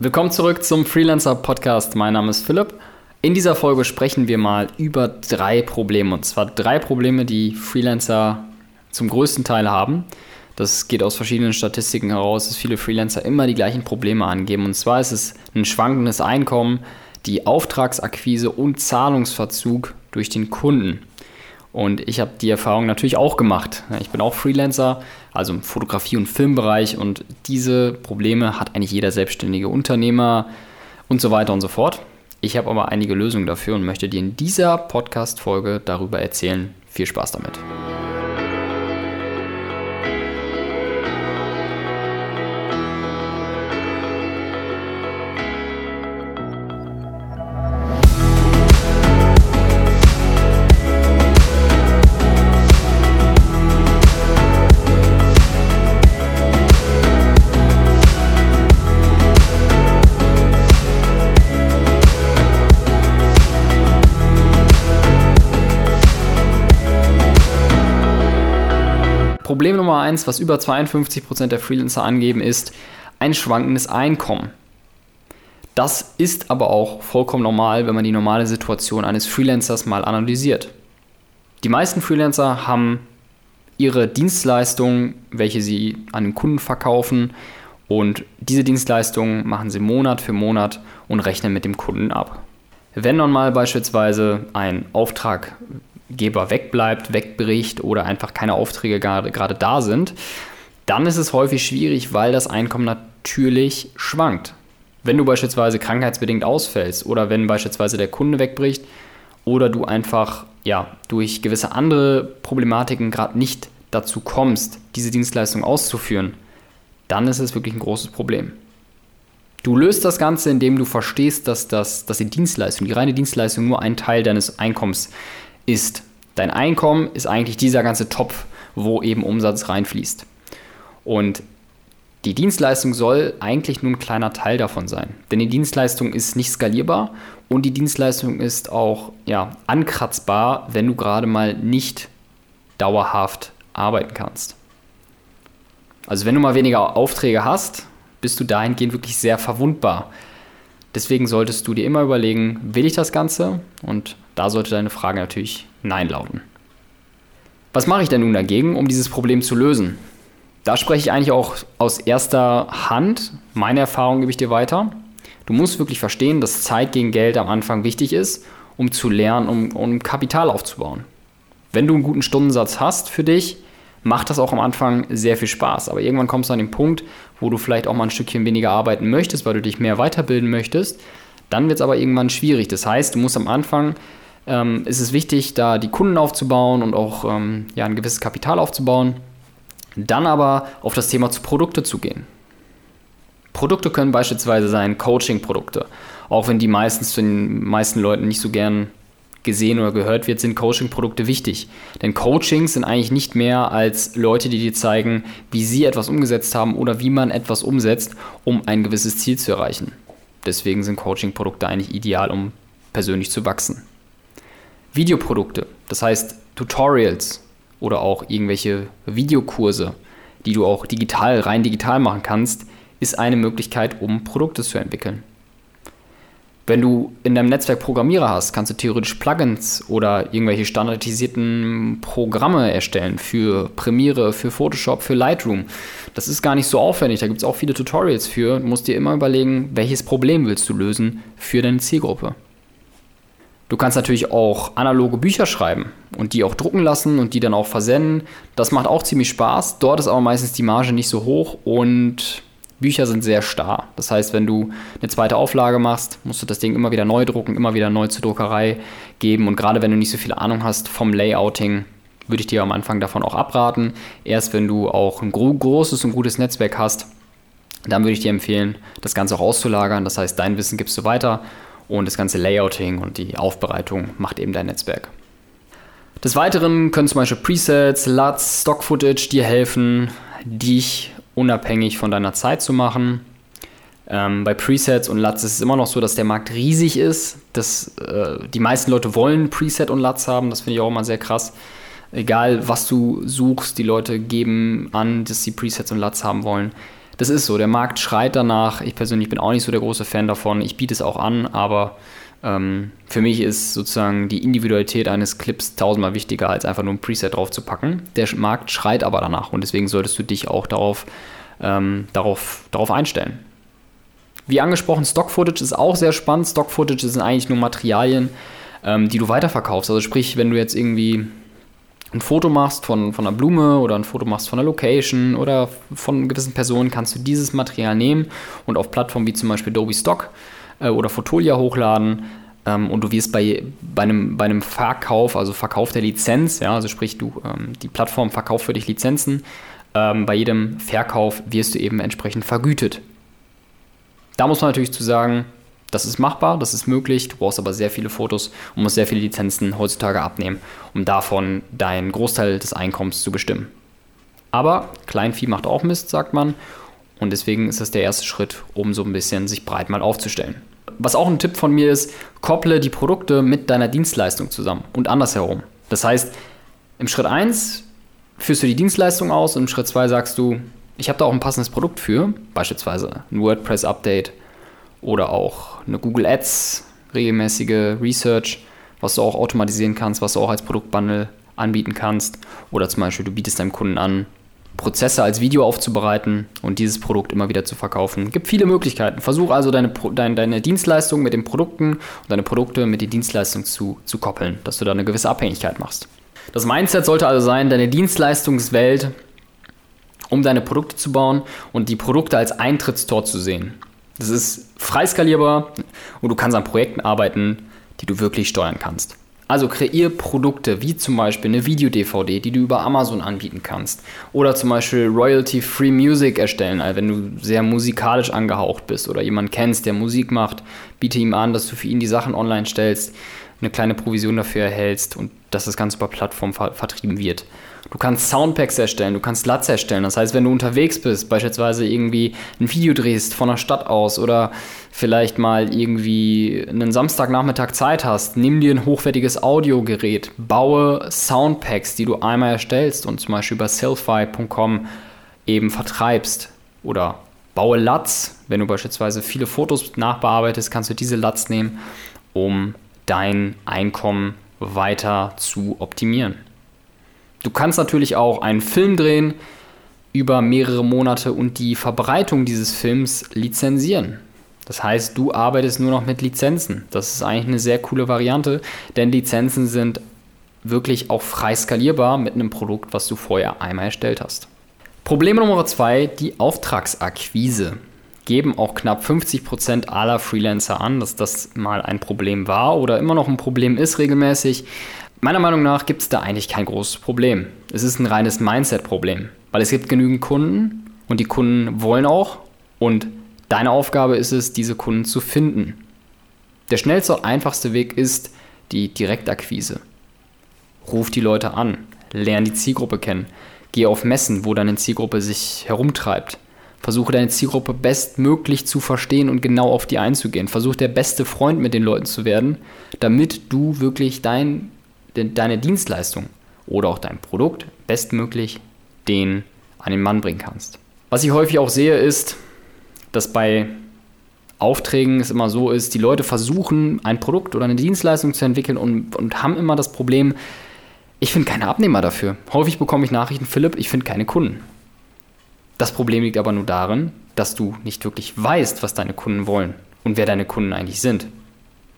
Willkommen zurück zum Freelancer Podcast. Mein Name ist Philipp. In dieser Folge sprechen wir mal über drei Probleme. Und zwar drei Probleme, die Freelancer zum größten Teil haben. Das geht aus verschiedenen Statistiken heraus, dass viele Freelancer immer die gleichen Probleme angeben. Und zwar ist es ein schwankendes Einkommen, die Auftragsakquise und Zahlungsverzug durch den Kunden. Und ich habe die Erfahrung natürlich auch gemacht. Ich bin auch Freelancer, also im Fotografie- und Filmbereich. Und diese Probleme hat eigentlich jeder selbstständige Unternehmer und so weiter und so fort. Ich habe aber einige Lösungen dafür und möchte dir in dieser Podcast-Folge darüber erzählen. Viel Spaß damit. Eins, was über 52% der Freelancer angeben, ist ein schwankendes Einkommen. Das ist aber auch vollkommen normal, wenn man die normale Situation eines Freelancers mal analysiert. Die meisten Freelancer haben ihre Dienstleistungen, welche sie an den Kunden verkaufen, und diese Dienstleistungen machen sie Monat für Monat und rechnen mit dem Kunden ab. Wenn nun mal beispielsweise ein Auftrag Geber wegbleibt, wegbricht oder einfach keine Aufträge gerade, gerade da sind, dann ist es häufig schwierig, weil das Einkommen natürlich schwankt. Wenn du beispielsweise krankheitsbedingt ausfällst oder wenn beispielsweise der Kunde wegbricht oder du einfach ja, durch gewisse andere Problematiken gerade nicht dazu kommst, diese Dienstleistung auszuführen, dann ist es wirklich ein großes Problem. Du löst das Ganze, indem du verstehst, dass, das, dass die Dienstleistung, die reine Dienstleistung nur ein Teil deines Einkommens ist. Dein Einkommen ist eigentlich dieser ganze Topf, wo eben Umsatz reinfließt. Und die Dienstleistung soll eigentlich nur ein kleiner Teil davon sein. Denn die Dienstleistung ist nicht skalierbar und die Dienstleistung ist auch ja, ankratzbar, wenn du gerade mal nicht dauerhaft arbeiten kannst. Also wenn du mal weniger Aufträge hast, bist du dahingehend wirklich sehr verwundbar. Deswegen solltest du dir immer überlegen, will ich das Ganze? Und da sollte deine Frage natürlich Nein lauten. Was mache ich denn nun dagegen, um dieses Problem zu lösen? Da spreche ich eigentlich auch aus erster Hand. Meine Erfahrung gebe ich dir weiter. Du musst wirklich verstehen, dass Zeit gegen Geld am Anfang wichtig ist, um zu lernen, um, um Kapital aufzubauen. Wenn du einen guten Stundensatz hast für dich, macht das auch am Anfang sehr viel Spaß. Aber irgendwann kommst du an den Punkt, wo du vielleicht auch mal ein Stückchen weniger arbeiten möchtest, weil du dich mehr weiterbilden möchtest. Dann wird es aber irgendwann schwierig. Das heißt, du musst am Anfang ähm, ist es wichtig, da die Kunden aufzubauen und auch ähm, ja, ein gewisses Kapital aufzubauen. Dann aber auf das Thema zu Produkte zu gehen. Produkte können beispielsweise sein Coaching-Produkte. Auch wenn die meistens zu den meisten Leuten nicht so gern gesehen oder gehört wird, sind Coaching-Produkte wichtig. Denn Coachings sind eigentlich nicht mehr als Leute, die dir zeigen, wie sie etwas umgesetzt haben oder wie man etwas umsetzt, um ein gewisses Ziel zu erreichen. Deswegen sind Coaching-Produkte eigentlich ideal, um persönlich zu wachsen. Videoprodukte, das heißt Tutorials oder auch irgendwelche Videokurse, die du auch digital, rein digital machen kannst, ist eine Möglichkeit, um Produkte zu entwickeln. Wenn du in deinem Netzwerk Programmierer hast, kannst du theoretisch Plugins oder irgendwelche standardisierten Programme erstellen für Premiere, für Photoshop, für Lightroom. Das ist gar nicht so aufwendig, da gibt es auch viele Tutorials für. Du musst dir immer überlegen, welches Problem willst du lösen für deine Zielgruppe. Du kannst natürlich auch analoge Bücher schreiben und die auch drucken lassen und die dann auch versenden. Das macht auch ziemlich Spaß. Dort ist aber meistens die Marge nicht so hoch und Bücher sind sehr starr. Das heißt, wenn du eine zweite Auflage machst, musst du das Ding immer wieder neu drucken, immer wieder neu zur Druckerei geben. Und gerade wenn du nicht so viel Ahnung hast vom Layouting, würde ich dir am Anfang davon auch abraten. Erst wenn du auch ein großes und gutes Netzwerk hast, dann würde ich dir empfehlen, das Ganze auch auszulagern. Das heißt, dein Wissen gibst du weiter und das ganze Layouting und die Aufbereitung macht eben dein Netzwerk. Des Weiteren können zum Beispiel Presets, LUTs, Stock-Footage dir helfen, dich unabhängig von deiner Zeit zu machen. Ähm, bei Presets und LUTs ist es immer noch so, dass der Markt riesig ist. Dass, äh, die meisten Leute wollen Preset und LUTs haben, das finde ich auch immer sehr krass. Egal, was du suchst, die Leute geben an, dass sie Presets und LUTs haben wollen. Das ist so, der Markt schreit danach. Ich persönlich bin auch nicht so der große Fan davon. Ich biete es auch an, aber ähm, für mich ist sozusagen die Individualität eines Clips tausendmal wichtiger, als einfach nur ein Preset drauf zu packen. Der Markt schreit aber danach und deswegen solltest du dich auch darauf, ähm, darauf, darauf einstellen. Wie angesprochen, Stock-Footage ist auch sehr spannend. Stock-Footage sind eigentlich nur Materialien, ähm, die du weiterverkaufst. Also sprich, wenn du jetzt irgendwie ein Foto machst von, von einer Blume oder ein Foto machst von einer Location oder von gewissen Personen, kannst du dieses Material nehmen und auf Plattformen wie zum Beispiel Adobe Stock äh, oder Fotolia hochladen ähm, und du wirst bei, bei, einem, bei einem Verkauf, also Verkauf der Lizenz, ja, also sprich, du, ähm, die Plattform verkauft für dich Lizenzen, ähm, bei jedem Verkauf wirst du eben entsprechend vergütet. Da muss man natürlich zu sagen, das ist machbar, das ist möglich, du brauchst aber sehr viele Fotos und musst sehr viele Lizenzen heutzutage abnehmen, um davon deinen Großteil des Einkommens zu bestimmen. Aber Kleinvieh macht auch Mist, sagt man. Und deswegen ist das der erste Schritt, um so ein bisschen sich breit mal aufzustellen. Was auch ein Tipp von mir ist, kopple die Produkte mit deiner Dienstleistung zusammen und andersherum. Das heißt, im Schritt 1 führst du die Dienstleistung aus und im Schritt 2 sagst du, ich habe da auch ein passendes Produkt für, beispielsweise ein WordPress-Update oder auch eine Google Ads, regelmäßige Research, was du auch automatisieren kannst, was du auch als Produktbundle anbieten kannst. Oder zum Beispiel, du bietest deinem Kunden an, Prozesse als Video aufzubereiten und dieses Produkt immer wieder zu verkaufen. Es gibt viele Möglichkeiten. Versuch also deine, deine, deine Dienstleistung mit den Produkten und deine Produkte mit den Dienstleistungen zu, zu koppeln, dass du da eine gewisse Abhängigkeit machst. Das Mindset sollte also sein, deine Dienstleistungswelt, um deine Produkte zu bauen und die Produkte als Eintrittstor zu sehen. Das ist frei skalierbar und du kannst an Projekten arbeiten, die du wirklich steuern kannst. Also kreier Produkte wie zum Beispiel eine Video-DVD, die du über Amazon anbieten kannst. Oder zum Beispiel Royalty-Free Music erstellen, also wenn du sehr musikalisch angehaucht bist oder jemanden kennst, der Musik macht, biete ihm an, dass du für ihn die Sachen online stellst, eine kleine Provision dafür erhältst und dass das Ganze über Plattformen ver vertrieben wird. Du kannst Soundpacks erstellen, du kannst LUTs erstellen. Das heißt, wenn du unterwegs bist, beispielsweise irgendwie ein Video drehst von der Stadt aus oder vielleicht mal irgendwie einen Samstagnachmittag Zeit hast, nimm dir ein hochwertiges Audiogerät, baue Soundpacks, die du einmal erstellst und zum Beispiel über selfie.com eben vertreibst oder baue LUTs. Wenn du beispielsweise viele Fotos nachbearbeitest, kannst du diese LUTs nehmen, um dein Einkommen weiter zu optimieren. Du kannst natürlich auch einen Film drehen über mehrere Monate und die Verbreitung dieses Films lizenzieren. Das heißt, du arbeitest nur noch mit Lizenzen. Das ist eigentlich eine sehr coole Variante, denn Lizenzen sind wirklich auch frei skalierbar mit einem Produkt, was du vorher einmal erstellt hast. Problem Nummer zwei, die Auftragsakquise. Geben auch knapp 50% aller Freelancer an, dass das mal ein Problem war oder immer noch ein Problem ist regelmäßig. Meiner Meinung nach gibt es da eigentlich kein großes Problem. Es ist ein reines Mindset-Problem, weil es gibt genügend Kunden und die Kunden wollen auch und deine Aufgabe ist es, diese Kunden zu finden. Der schnellste und einfachste Weg ist die Direktakquise. Ruf die Leute an, lern die Zielgruppe kennen, geh auf Messen, wo deine Zielgruppe sich herumtreibt. Versuche deine Zielgruppe bestmöglich zu verstehen und genau auf die einzugehen. Versuche der beste Freund mit den Leuten zu werden, damit du wirklich dein deine Dienstleistung oder auch dein Produkt bestmöglich den an den Mann bringen kannst. Was ich häufig auch sehe, ist, dass bei Aufträgen es immer so ist, die Leute versuchen, ein Produkt oder eine Dienstleistung zu entwickeln und, und haben immer das Problem, ich finde keine Abnehmer dafür. Häufig bekomme ich Nachrichten, Philipp, ich finde keine Kunden. Das Problem liegt aber nur darin, dass du nicht wirklich weißt, was deine Kunden wollen und wer deine Kunden eigentlich sind.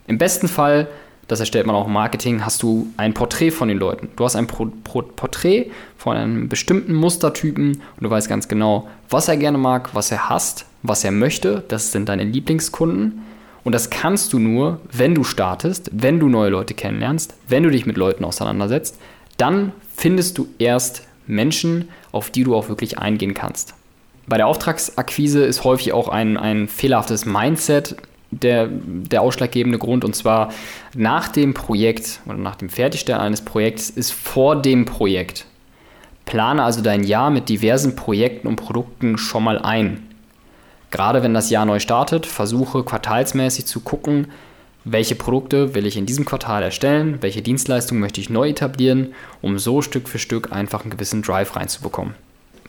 Im besten Fall das erstellt man auch im Marketing, hast du ein Porträt von den Leuten. Du hast ein Pro Pro Porträt von einem bestimmten Mustertypen und du weißt ganz genau, was er gerne mag, was er hasst, was er möchte. Das sind deine Lieblingskunden. Und das kannst du nur, wenn du startest, wenn du neue Leute kennenlernst, wenn du dich mit Leuten auseinandersetzt. Dann findest du erst Menschen, auf die du auch wirklich eingehen kannst. Bei der Auftragsakquise ist häufig auch ein, ein fehlerhaftes Mindset der, der ausschlaggebende Grund. Und zwar nach dem Projekt oder nach dem Fertigstellen eines Projekts ist vor dem Projekt. Plane also dein Jahr mit diversen Projekten und Produkten schon mal ein. Gerade wenn das Jahr neu startet, versuche quartalsmäßig zu gucken, welche Produkte will ich in diesem Quartal erstellen, welche Dienstleistungen möchte ich neu etablieren, um so Stück für Stück einfach einen gewissen Drive reinzubekommen.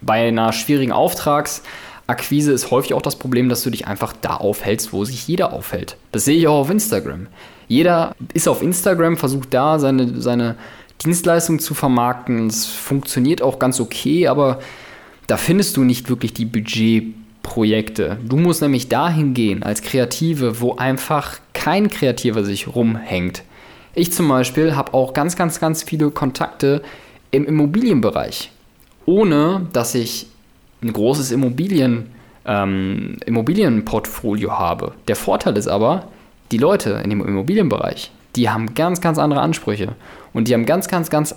Bei einer schwierigen Auftrags- Akquise ist häufig auch das Problem, dass du dich einfach da aufhältst, wo sich jeder aufhält. Das sehe ich auch auf Instagram. Jeder ist auf Instagram, versucht da seine, seine Dienstleistung zu vermarkten. Es funktioniert auch ganz okay, aber da findest du nicht wirklich die Budgetprojekte. Du musst nämlich dahin gehen als Kreative, wo einfach kein Kreativer sich rumhängt. Ich zum Beispiel habe auch ganz, ganz, ganz viele Kontakte im Immobilienbereich, ohne dass ich ein großes Immobilien, ähm, Immobilienportfolio habe. Der Vorteil ist aber, die Leute in dem Immobilienbereich, die haben ganz, ganz andere Ansprüche und die haben ganz, ganz, ganz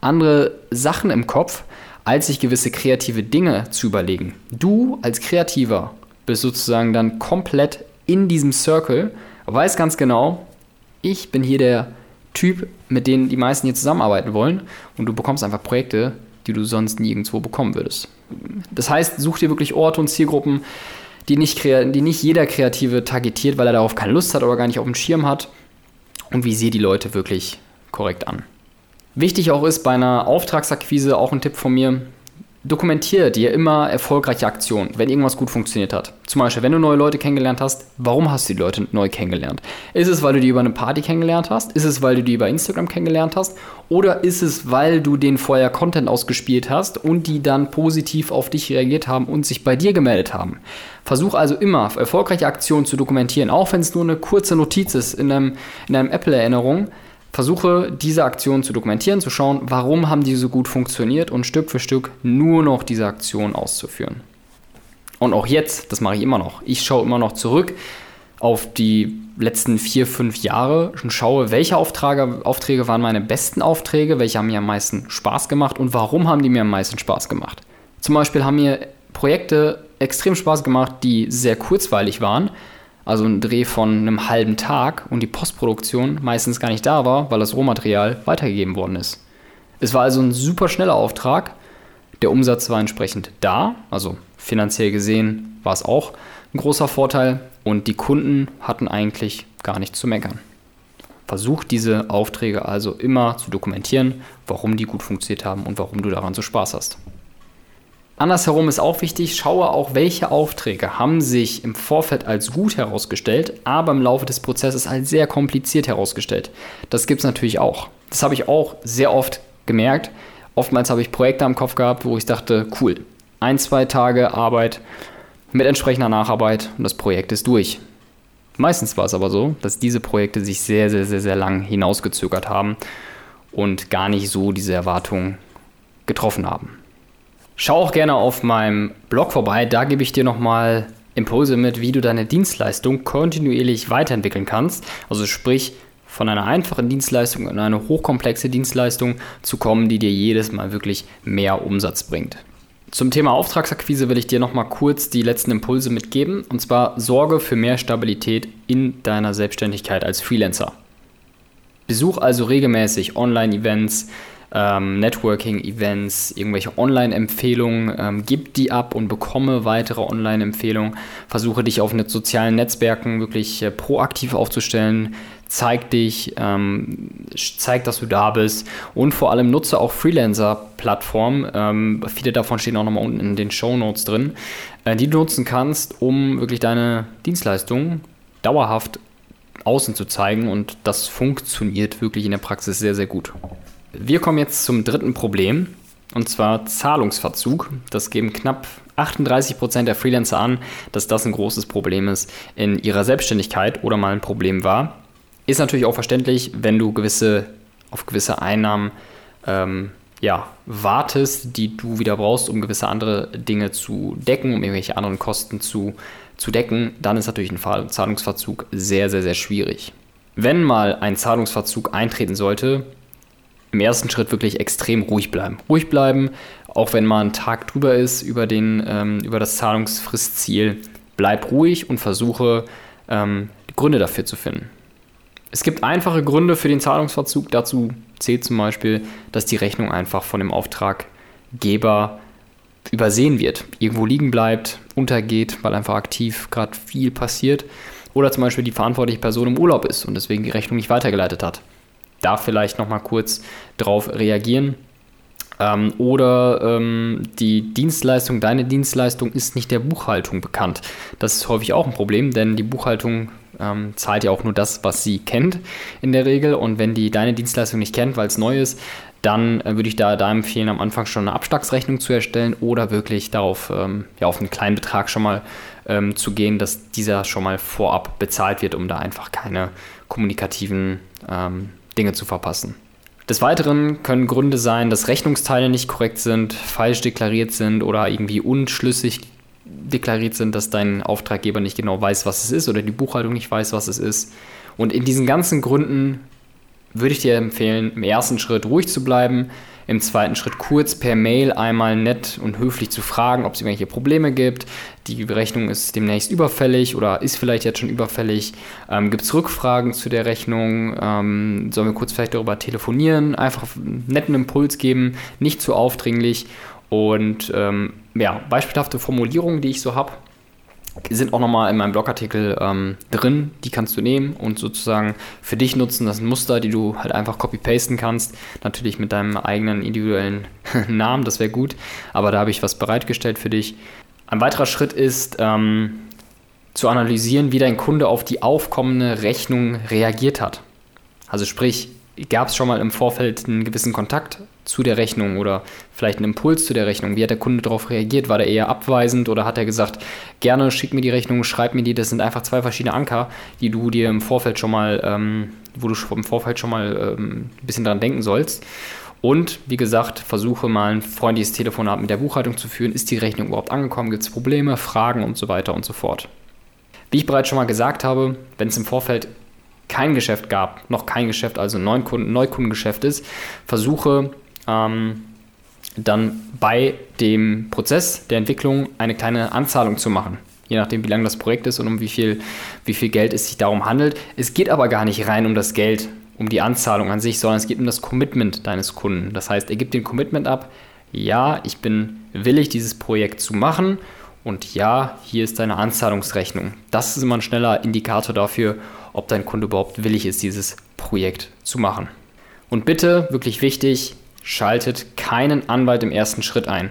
andere Sachen im Kopf, als sich gewisse kreative Dinge zu überlegen. Du als Kreativer bist sozusagen dann komplett in diesem Circle, weißt ganz genau, ich bin hier der Typ, mit dem die meisten hier zusammenarbeiten wollen und du bekommst einfach Projekte, die du sonst nirgendwo bekommen würdest. Das heißt, such dir wirklich Orte und Zielgruppen, die nicht, die nicht jeder Kreative targetiert, weil er darauf keine Lust hat oder gar nicht auf dem Schirm hat und visier die Leute wirklich korrekt an. Wichtig auch ist bei einer Auftragsakquise auch ein Tipp von mir, dokumentiere dir immer erfolgreiche Aktionen, wenn irgendwas gut funktioniert hat. Zum Beispiel, wenn du neue Leute kennengelernt hast, warum hast du die Leute neu kennengelernt? Ist es, weil du die über eine Party kennengelernt hast? Ist es, weil du die über Instagram kennengelernt hast? Oder ist es, weil du den vorher Content ausgespielt hast und die dann positiv auf dich reagiert haben und sich bei dir gemeldet haben? Versuch also immer erfolgreiche Aktionen zu dokumentieren, auch wenn es nur eine kurze Notiz ist in einem, in einem Apple-Erinnerung versuche diese Aktion zu dokumentieren, zu schauen, warum haben die so gut funktioniert und Stück für Stück nur noch diese Aktion auszuführen. Und auch jetzt, das mache ich immer noch. Ich schaue immer noch zurück auf die letzten vier, fünf Jahre und schaue, welche Aufträge, Aufträge waren meine besten Aufträge, welche haben mir am meisten Spaß gemacht und warum haben die mir am meisten Spaß gemacht. Zum Beispiel haben mir Projekte extrem Spaß gemacht, die sehr kurzweilig waren, also ein Dreh von einem halben Tag und die Postproduktion meistens gar nicht da war, weil das Rohmaterial weitergegeben worden ist. Es war also ein super schneller Auftrag. Der Umsatz war entsprechend da, also finanziell gesehen war es auch ein großer Vorteil und die Kunden hatten eigentlich gar nichts zu meckern. Versuch diese Aufträge also immer zu dokumentieren, warum die gut funktioniert haben und warum du daran so Spaß hast. Andersherum ist auch wichtig, schaue auch, welche Aufträge haben sich im Vorfeld als gut herausgestellt, aber im Laufe des Prozesses als sehr kompliziert herausgestellt. Das gibt es natürlich auch. Das habe ich auch sehr oft gemerkt. Oftmals habe ich Projekte am Kopf gehabt, wo ich dachte, cool, ein, zwei Tage Arbeit mit entsprechender Nacharbeit und das Projekt ist durch. Meistens war es aber so, dass diese Projekte sich sehr, sehr, sehr, sehr lang hinausgezögert haben und gar nicht so diese Erwartungen getroffen haben. Schau auch gerne auf meinem Blog vorbei, da gebe ich dir nochmal Impulse mit, wie du deine Dienstleistung kontinuierlich weiterentwickeln kannst. Also sprich, von einer einfachen Dienstleistung in eine hochkomplexe Dienstleistung zu kommen, die dir jedes Mal wirklich mehr Umsatz bringt. Zum Thema Auftragsakquise will ich dir nochmal kurz die letzten Impulse mitgeben. Und zwar sorge für mehr Stabilität in deiner Selbstständigkeit als Freelancer. Besuch also regelmäßig Online-Events, ähm, Networking-Events, irgendwelche Online-Empfehlungen, ähm, gib die ab und bekomme weitere Online-Empfehlungen. Versuche dich auf sozialen Netzwerken wirklich äh, proaktiv aufzustellen. Zeig dich, ähm, zeig, dass du da bist und vor allem nutze auch Freelancer-Plattformen. Ähm, viele davon stehen auch nochmal unten in den Show Notes drin, äh, die du nutzen kannst, um wirklich deine Dienstleistungen dauerhaft außen zu zeigen und das funktioniert wirklich in der Praxis sehr, sehr gut. Wir kommen jetzt zum dritten Problem und zwar Zahlungsverzug. Das geben knapp 38 Prozent der Freelancer an, dass das ein großes Problem ist in ihrer Selbstständigkeit oder mal ein Problem war. Ist natürlich auch verständlich, wenn du gewisse, auf gewisse Einnahmen ähm, ja, wartest, die du wieder brauchst, um gewisse andere Dinge zu decken, um irgendwelche anderen Kosten zu, zu decken, dann ist natürlich ein Zahlungsverzug sehr, sehr, sehr schwierig. Wenn mal ein Zahlungsverzug eintreten sollte, im ersten Schritt wirklich extrem ruhig bleiben. Ruhig bleiben, auch wenn mal ein Tag drüber ist über, den, ähm, über das Zahlungsfristziel. Bleib ruhig und versuche ähm, Gründe dafür zu finden. Es gibt einfache Gründe für den Zahlungsverzug. Dazu zählt zum Beispiel, dass die Rechnung einfach von dem Auftraggeber übersehen wird, irgendwo liegen bleibt, untergeht, weil einfach aktiv gerade viel passiert. Oder zum Beispiel die verantwortliche Person im Urlaub ist und deswegen die Rechnung nicht weitergeleitet hat da vielleicht nochmal kurz drauf reagieren. Ähm, oder ähm, die Dienstleistung, deine Dienstleistung ist nicht der Buchhaltung bekannt. Das ist häufig auch ein Problem, denn die Buchhaltung ähm, zahlt ja auch nur das, was sie kennt in der Regel. Und wenn die deine Dienstleistung nicht kennt, weil es neu ist, dann äh, würde ich da, da empfehlen, am Anfang schon eine Abschlagsrechnung zu erstellen oder wirklich darauf, ähm, ja, auf einen kleinen Betrag schon mal ähm, zu gehen, dass dieser schon mal vorab bezahlt wird, um da einfach keine kommunikativen ähm, Dinge zu verpassen. Des Weiteren können Gründe sein, dass Rechnungsteile nicht korrekt sind, falsch deklariert sind oder irgendwie unschlüssig deklariert sind, dass dein Auftraggeber nicht genau weiß, was es ist oder die Buchhaltung nicht weiß, was es ist. Und in diesen ganzen Gründen würde ich dir empfehlen, im ersten Schritt ruhig zu bleiben, im zweiten Schritt kurz per Mail einmal nett und höflich zu fragen, ob es irgendwelche Probleme gibt. Die Rechnung ist demnächst überfällig oder ist vielleicht jetzt schon überfällig. Ähm, gibt es Rückfragen zu der Rechnung? Ähm, sollen wir kurz vielleicht darüber telefonieren? Einfach einen netten Impuls geben, nicht zu aufdringlich. Und ähm, ja, beispielhafte Formulierungen, die ich so habe, sind auch nochmal in meinem Blogartikel ähm, drin. Die kannst du nehmen und sozusagen für dich nutzen. Das sind Muster, die du halt einfach copy-pasten kannst. Natürlich mit deinem eigenen individuellen Namen, das wäre gut. Aber da habe ich was bereitgestellt für dich. Ein weiterer Schritt ist ähm, zu analysieren, wie dein Kunde auf die aufkommende Rechnung reagiert hat. Also sprich, gab es schon mal im Vorfeld einen gewissen Kontakt zu der Rechnung oder vielleicht einen Impuls zu der Rechnung? Wie hat der Kunde darauf reagiert? War der eher abweisend oder hat er gesagt, gerne schick mir die Rechnung, schreib mir die? Das sind einfach zwei verschiedene Anker, die du dir im Vorfeld schon mal, ähm, wo du im Vorfeld schon mal ähm, ein bisschen dran denken sollst. Und wie gesagt, versuche mal ein freundliches Telefonat mit der Buchhaltung zu führen. Ist die Rechnung überhaupt angekommen? Gibt es Probleme, Fragen und so weiter und so fort? Wie ich bereits schon mal gesagt habe, wenn es im Vorfeld kein Geschäft gab, noch kein Geschäft, also ein Neukunden, Neukundengeschäft ist, versuche ähm, dann bei dem Prozess der Entwicklung eine kleine Anzahlung zu machen. Je nachdem, wie lang das Projekt ist und um wie viel, wie viel Geld es sich darum handelt. Es geht aber gar nicht rein um das Geld, um die Anzahlung an sich, sondern es geht um das Commitment deines Kunden. Das heißt, er gibt den Commitment ab, ja, ich bin willig, dieses Projekt zu machen und ja, hier ist deine Anzahlungsrechnung. Das ist immer ein schneller Indikator dafür, ob dein Kunde überhaupt willig ist, dieses Projekt zu machen. Und bitte, wirklich wichtig, schaltet keinen Anwalt im ersten Schritt ein.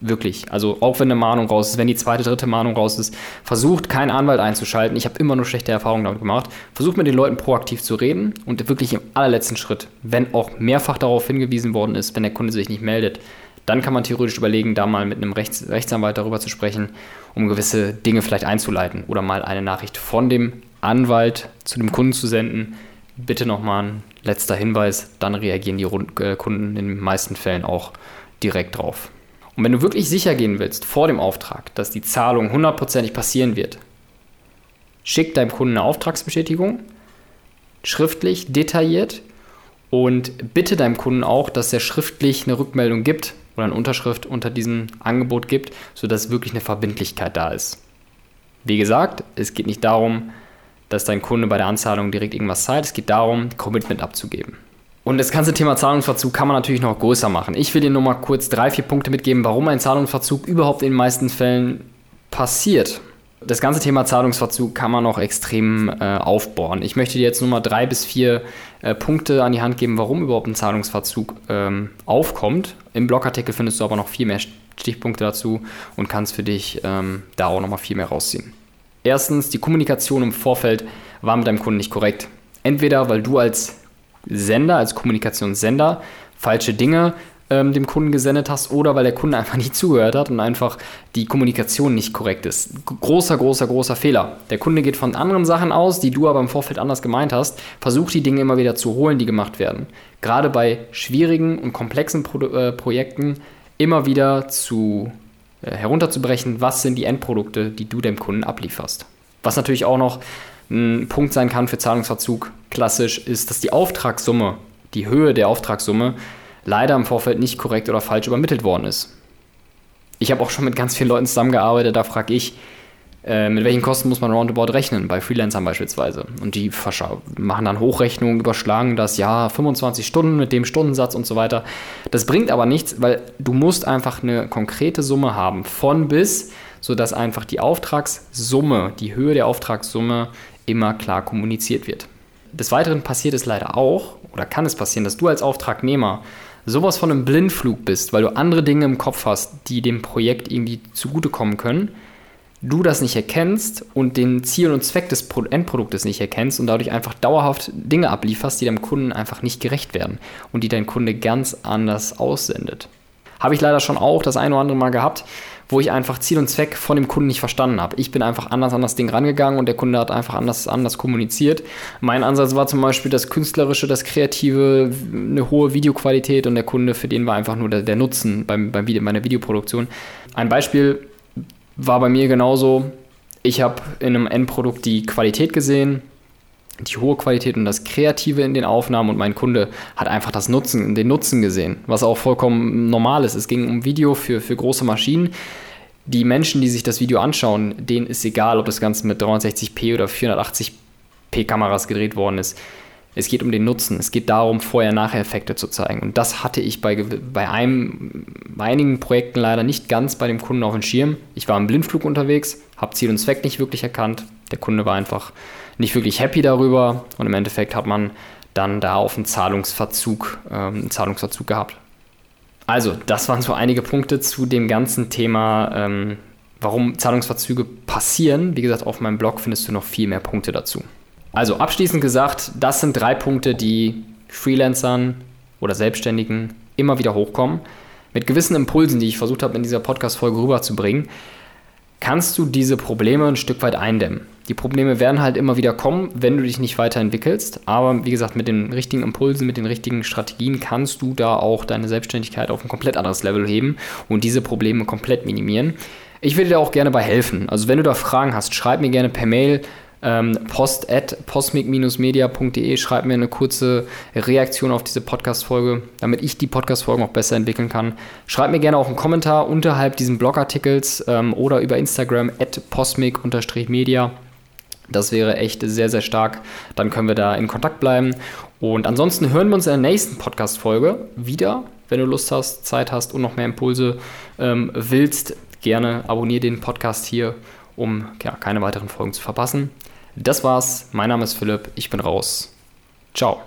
Wirklich. Also auch wenn eine Mahnung raus ist, wenn die zweite, dritte Mahnung raus ist, versucht keinen Anwalt einzuschalten. Ich habe immer nur schlechte Erfahrungen damit gemacht. Versucht mit den Leuten proaktiv zu reden und wirklich im allerletzten Schritt, wenn auch mehrfach darauf hingewiesen worden ist, wenn der Kunde sich nicht meldet, dann kann man theoretisch überlegen, da mal mit einem Rechts Rechtsanwalt darüber zu sprechen, um gewisse Dinge vielleicht einzuleiten oder mal eine Nachricht von dem Anwalt zu dem Kunden zu senden. Bitte nochmal ein letzter Hinweis, dann reagieren die äh, Kunden in den meisten Fällen auch direkt drauf. Und wenn du wirklich sicher gehen willst vor dem Auftrag, dass die Zahlung hundertprozentig passieren wird, schick deinem Kunden eine Auftragsbestätigung, schriftlich, detailliert und bitte deinem Kunden auch, dass er schriftlich eine Rückmeldung gibt oder eine Unterschrift unter diesem Angebot gibt, sodass wirklich eine Verbindlichkeit da ist. Wie gesagt, es geht nicht darum, dass dein Kunde bei der Anzahlung direkt irgendwas zahlt. Es geht darum, Commitment abzugeben. Und das ganze Thema Zahlungsverzug kann man natürlich noch größer machen. Ich will dir nur mal kurz drei, vier Punkte mitgeben, warum ein Zahlungsverzug überhaupt in den meisten Fällen passiert. Das ganze Thema Zahlungsverzug kann man noch extrem äh, aufbohren. Ich möchte dir jetzt nur mal drei bis vier äh, Punkte an die Hand geben, warum überhaupt ein Zahlungsverzug ähm, aufkommt. Im Blogartikel findest du aber noch viel mehr Stichpunkte dazu und kannst für dich ähm, da auch noch mal viel mehr rausziehen. Erstens, die Kommunikation im Vorfeld war mit deinem Kunden nicht korrekt. Entweder weil du als Sender, als Kommunikationssender falsche Dinge ähm, dem Kunden gesendet hast oder weil der Kunde einfach nicht zugehört hat und einfach die Kommunikation nicht korrekt ist. Großer, großer, großer Fehler. Der Kunde geht von anderen Sachen aus, die du aber im Vorfeld anders gemeint hast. Versuch die Dinge immer wieder zu holen, die gemacht werden. Gerade bei schwierigen und komplexen Pro äh, Projekten immer wieder zu herunterzubrechen, was sind die Endprodukte, die du dem Kunden ablieferst. Was natürlich auch noch ein Punkt sein kann für Zahlungsverzug, klassisch, ist, dass die Auftragssumme, die Höhe der Auftragssumme, leider im Vorfeld nicht korrekt oder falsch übermittelt worden ist. Ich habe auch schon mit ganz vielen Leuten zusammengearbeitet, da frage ich, äh, mit welchen Kosten muss man roundabout rechnen, bei Freelancern beispielsweise. Und die machen dann Hochrechnungen, überschlagen das Jahr 25 Stunden mit dem Stundensatz und so weiter. Das bringt aber nichts, weil du musst einfach eine konkrete Summe haben, von bis, sodass einfach die Auftragssumme, die Höhe der Auftragssumme immer klar kommuniziert wird. Des Weiteren passiert es leider auch, oder kann es passieren, dass du als Auftragnehmer sowas von einem Blindflug bist, weil du andere Dinge im Kopf hast, die dem Projekt irgendwie zugutekommen können, du das nicht erkennst und den Ziel und Zweck des Endproduktes nicht erkennst und dadurch einfach dauerhaft Dinge ablieferst, die deinem Kunden einfach nicht gerecht werden und die dein Kunde ganz anders aussendet. Habe ich leider schon auch das ein oder andere Mal gehabt, wo ich einfach Ziel und Zweck von dem Kunden nicht verstanden habe. Ich bin einfach anders an das Ding rangegangen und der Kunde hat einfach anders, anders kommuniziert. Mein Ansatz war zum Beispiel das Künstlerische, das Kreative, eine hohe Videoqualität und der Kunde, für den war einfach nur der, der Nutzen beim, beim Video, meiner Videoproduktion. Ein Beispiel war bei mir genauso. Ich habe in einem Endprodukt die Qualität gesehen, die hohe Qualität und das Kreative in den Aufnahmen und mein Kunde hat einfach das Nutzen, den Nutzen gesehen, was auch vollkommen normal ist. Es ging um Video für, für große Maschinen. Die Menschen, die sich das Video anschauen, denen ist egal, ob das Ganze mit 360p oder 480p Kameras gedreht worden ist. Es geht um den Nutzen. Es geht darum, Vorher-Nachher-Effekte zu zeigen. Und das hatte ich bei, bei, einem, bei einigen Projekten leider nicht ganz bei dem Kunden auf dem Schirm. Ich war im Blindflug unterwegs, habe Ziel und Zweck nicht wirklich erkannt. Der Kunde war einfach nicht wirklich happy darüber. Und im Endeffekt hat man dann da auf einen Zahlungsverzug, ähm, einen Zahlungsverzug gehabt. Also, das waren so einige Punkte zu dem ganzen Thema, ähm, warum Zahlungsverzüge passieren. Wie gesagt, auf meinem Blog findest du noch viel mehr Punkte dazu. Also abschließend gesagt, das sind drei Punkte, die Freelancern oder Selbstständigen immer wieder hochkommen. Mit gewissen Impulsen, die ich versucht habe in dieser Podcast-Folge rüberzubringen, kannst du diese Probleme ein Stück weit eindämmen. Die Probleme werden halt immer wieder kommen, wenn du dich nicht weiterentwickelst. Aber wie gesagt, mit den richtigen Impulsen, mit den richtigen Strategien kannst du da auch deine Selbstständigkeit auf ein komplett anderes Level heben und diese Probleme komplett minimieren. Ich würde dir auch gerne bei helfen. Also wenn du da Fragen hast, schreib mir gerne per Mail ähm, post at posmic-media.de. Schreib mir eine kurze Reaktion auf diese Podcast-Folge, damit ich die Podcast-Folgen auch besser entwickeln kann. Schreib mir gerne auch einen Kommentar unterhalb diesen Blogartikels ähm, oder über Instagram at posmic-media. Das wäre echt sehr, sehr stark. Dann können wir da in Kontakt bleiben. Und ansonsten hören wir uns in der nächsten Podcast-Folge wieder. Wenn du Lust hast, Zeit hast und noch mehr Impulse ähm, willst, gerne abonniere den Podcast hier, um ja, keine weiteren Folgen zu verpassen. Das war's. Mein Name ist Philipp. Ich bin raus. Ciao.